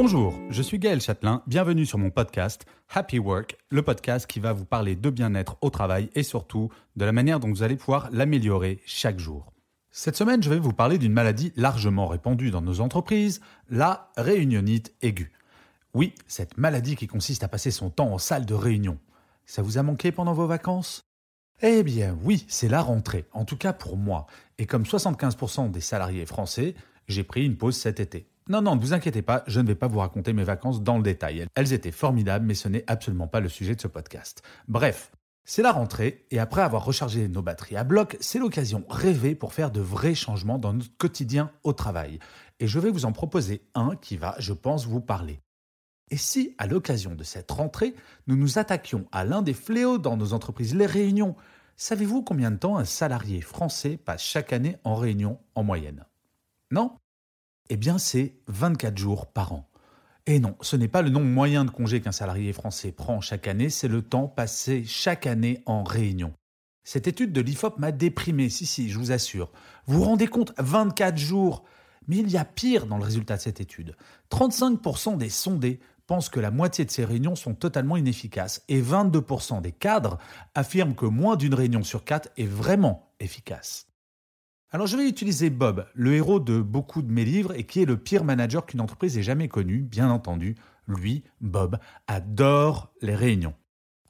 Bonjour, je suis Gaël Châtelain, bienvenue sur mon podcast Happy Work, le podcast qui va vous parler de bien-être au travail et surtout de la manière dont vous allez pouvoir l'améliorer chaque jour. Cette semaine, je vais vous parler d'une maladie largement répandue dans nos entreprises, la réunionite aiguë. Oui, cette maladie qui consiste à passer son temps en salle de réunion. Ça vous a manqué pendant vos vacances? Eh bien oui, c'est la rentrée, en tout cas pour moi. Et comme 75% des salariés français, j'ai pris une pause cet été. Non, non, ne vous inquiétez pas, je ne vais pas vous raconter mes vacances dans le détail. Elles étaient formidables, mais ce n'est absolument pas le sujet de ce podcast. Bref, c'est la rentrée, et après avoir rechargé nos batteries à bloc, c'est l'occasion rêvée pour faire de vrais changements dans notre quotidien au travail. Et je vais vous en proposer un qui va, je pense, vous parler. Et si, à l'occasion de cette rentrée, nous nous attaquions à l'un des fléaux dans nos entreprises, les réunions Savez-vous combien de temps un salarié français passe chaque année en réunion en moyenne? Non? Eh bien, c'est 24 jours par an. Et non, ce n'est pas le nombre moyen de congés qu'un salarié français prend chaque année, c'est le temps passé chaque année en réunion. Cette étude de l'IFOP m'a déprimé, si, si, je vous assure. Vous vous rendez compte, 24 jours Mais il y a pire dans le résultat de cette étude. 35% des sondés pensent que la moitié de ces réunions sont totalement inefficaces et 22% des cadres affirment que moins d'une réunion sur quatre est vraiment efficace. Alors je vais utiliser Bob, le héros de beaucoup de mes livres et qui est le pire manager qu'une entreprise ait jamais connu, bien entendu. Lui, Bob, adore les réunions.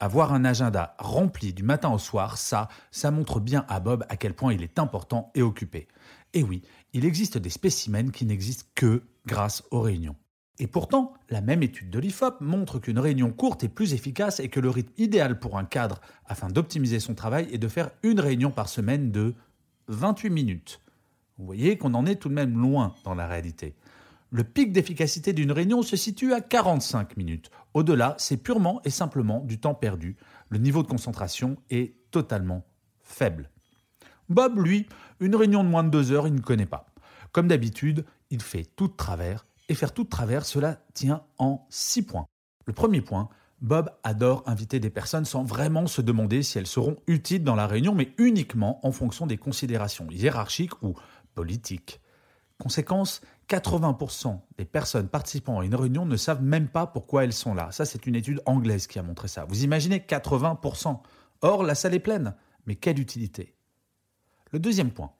Avoir un agenda rempli du matin au soir, ça, ça montre bien à Bob à quel point il est important et occupé. Et oui, il existe des spécimens qui n'existent que grâce aux réunions. Et pourtant, la même étude de l'IFOP montre qu'une réunion courte est plus efficace et que le rythme idéal pour un cadre afin d'optimiser son travail est de faire une réunion par semaine de 28 minutes. Vous voyez qu'on en est tout de même loin dans la réalité. Le pic d'efficacité d'une réunion se situe à 45 minutes. Au-delà, c'est purement et simplement du temps perdu. Le niveau de concentration est totalement faible. Bob, lui, une réunion de moins de deux heures, il ne connaît pas. Comme d'habitude, il fait tout de travers, et faire tout de travers, cela tient en six points. Le premier point, Bob adore inviter des personnes sans vraiment se demander si elles seront utiles dans la réunion, mais uniquement en fonction des considérations hiérarchiques ou politiques. Conséquence, 80% des personnes participant à une réunion ne savent même pas pourquoi elles sont là. Ça, c'est une étude anglaise qui a montré ça. Vous imaginez 80%. Or, la salle est pleine. Mais quelle utilité? Le deuxième point.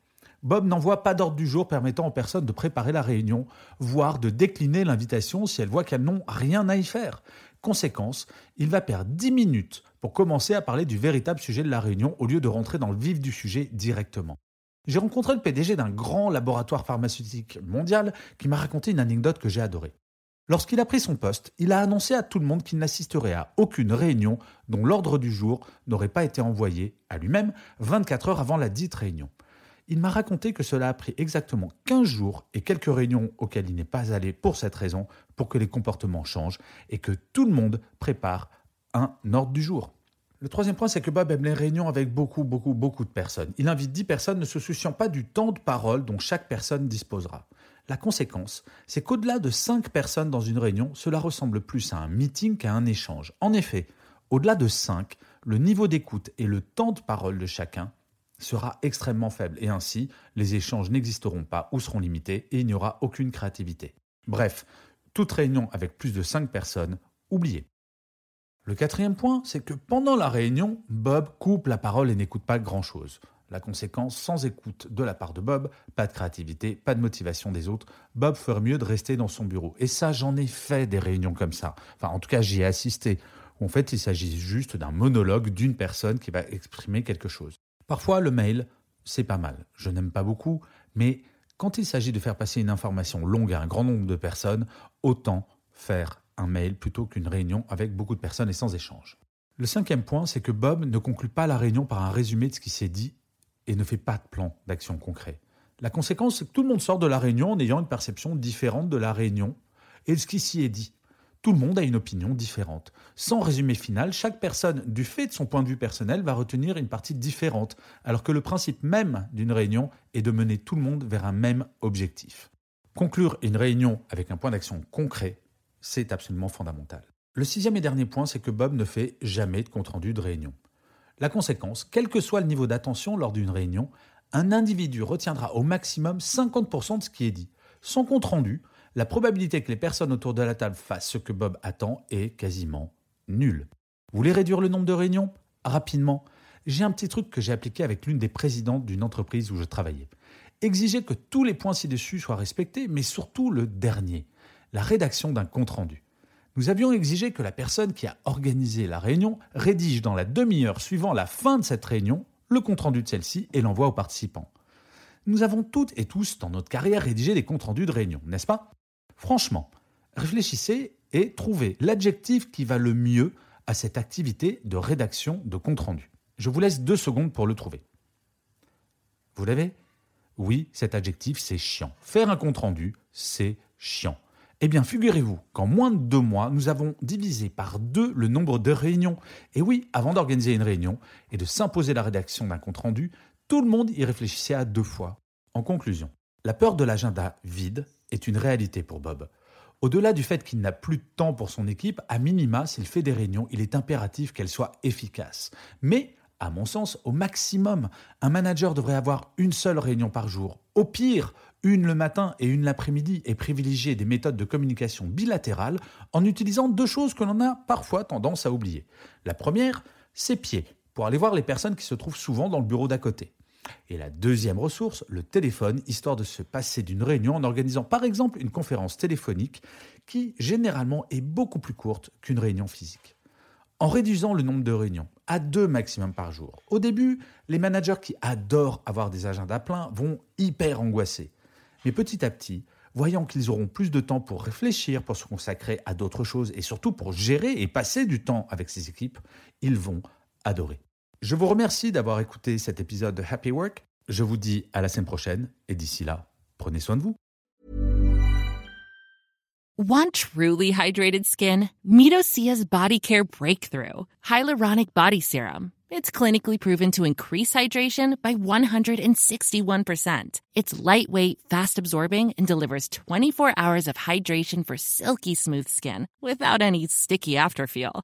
Bob n'envoie pas d'ordre du jour permettant aux personnes de préparer la réunion, voire de décliner l'invitation si elles voient qu'elles n'ont rien à y faire. Conséquence, il va perdre 10 minutes pour commencer à parler du véritable sujet de la réunion au lieu de rentrer dans le vif du sujet directement. J'ai rencontré le PDG d'un grand laboratoire pharmaceutique mondial qui m'a raconté une anecdote que j'ai adorée. Lorsqu'il a pris son poste, il a annoncé à tout le monde qu'il n'assisterait à aucune réunion dont l'ordre du jour n'aurait pas été envoyé à lui-même 24 heures avant la dite réunion. Il m'a raconté que cela a pris exactement 15 jours et quelques réunions auxquelles il n'est pas allé pour cette raison, pour que les comportements changent et que tout le monde prépare un ordre du jour. Le troisième point, c'est que Bob aime les réunions avec beaucoup, beaucoup, beaucoup de personnes. Il invite 10 personnes ne se souciant pas du temps de parole dont chaque personne disposera. La conséquence, c'est qu'au-delà de 5 personnes dans une réunion, cela ressemble plus à un meeting qu'à un échange. En effet, au-delà de 5, le niveau d'écoute et le temps de parole de chacun sera extrêmement faible et ainsi les échanges n'existeront pas ou seront limités et il n'y aura aucune créativité. Bref, toute réunion avec plus de 5 personnes, oubliez. Le quatrième point, c'est que pendant la réunion, Bob coupe la parole et n'écoute pas grand-chose. La conséquence, sans écoute de la part de Bob, pas de créativité, pas de motivation des autres, Bob ferait mieux de rester dans son bureau. Et ça, j'en ai fait des réunions comme ça. Enfin, en tout cas, j'y ai assisté. En fait, il s'agit juste d'un monologue d'une personne qui va exprimer quelque chose. Parfois, le mail, c'est pas mal. Je n'aime pas beaucoup, mais quand il s'agit de faire passer une information longue à un grand nombre de personnes, autant faire un mail plutôt qu'une réunion avec beaucoup de personnes et sans échange. Le cinquième point, c'est que Bob ne conclut pas la réunion par un résumé de ce qui s'est dit et ne fait pas de plan d'action concret. La conséquence, c'est que tout le monde sort de la réunion en ayant une perception différente de la réunion et de ce qui s'y est dit. Tout le monde a une opinion différente. Sans résumé final, chaque personne, du fait de son point de vue personnel, va retenir une partie différente, alors que le principe même d'une réunion est de mener tout le monde vers un même objectif. Conclure une réunion avec un point d'action concret, c'est absolument fondamental. Le sixième et dernier point, c'est que Bob ne fait jamais de compte-rendu de réunion. La conséquence, quel que soit le niveau d'attention lors d'une réunion, un individu retiendra au maximum 50% de ce qui est dit. Sans compte-rendu, la probabilité que les personnes autour de la table fassent ce que Bob attend est quasiment nulle. Vous voulez réduire le nombre de réunions? Rapidement, j'ai un petit truc que j'ai appliqué avec l'une des présidentes d'une entreprise où je travaillais. Exiger que tous les points ci-dessus soient respectés, mais surtout le dernier, la rédaction d'un compte-rendu. Nous avions exigé que la personne qui a organisé la réunion rédige dans la demi-heure suivant la fin de cette réunion le compte-rendu de celle-ci et l'envoie aux participants. Nous avons toutes et tous dans notre carrière rédigé des comptes-rendus de réunion, n'est-ce pas? Franchement, réfléchissez et trouvez l'adjectif qui va le mieux à cette activité de rédaction de compte-rendu. Je vous laisse deux secondes pour le trouver. Vous l'avez? Oui, cet adjectif, c'est chiant. Faire un compte-rendu, c'est chiant. Eh bien, figurez-vous qu'en moins de deux mois, nous avons divisé par deux le nombre de réunions. Et oui, avant d'organiser une réunion et de s'imposer la rédaction d'un compte-rendu, tout le monde y réfléchissait à deux fois. En conclusion, la peur de l'agenda vide est une réalité pour Bob. Au-delà du fait qu'il n'a plus de temps pour son équipe, à minima, s'il fait des réunions, il est impératif qu'elles soient efficaces. Mais, à mon sens, au maximum, un manager devrait avoir une seule réunion par jour. Au pire, une le matin et une l'après-midi et privilégier des méthodes de communication bilatérales en utilisant deux choses que l'on a parfois tendance à oublier. La première, c'est pieds, pour aller voir les personnes qui se trouvent souvent dans le bureau d'à côté. Et la deuxième ressource, le téléphone, histoire de se passer d'une réunion en organisant par exemple une conférence téléphonique qui généralement est beaucoup plus courte qu'une réunion physique. En réduisant le nombre de réunions à deux maximum par jour, au début, les managers qui adorent avoir des agendas pleins vont hyper angoisser. Mais petit à petit, voyant qu'ils auront plus de temps pour réfléchir, pour se consacrer à d'autres choses et surtout pour gérer et passer du temps avec ces équipes, ils vont adorer. Je vous remercie d'avoir écouté cet épisode de Happy Work. Je vous dis à la semaine prochaine et d'ici là, prenez soin de vous. Want truly hydrated skin? Midosia's Body Care Breakthrough Hyaluronic Body Serum. It's clinically proven to increase hydration by 161%. It's lightweight, fast absorbing, and delivers 24 hours of hydration for silky smooth skin without any sticky afterfeel.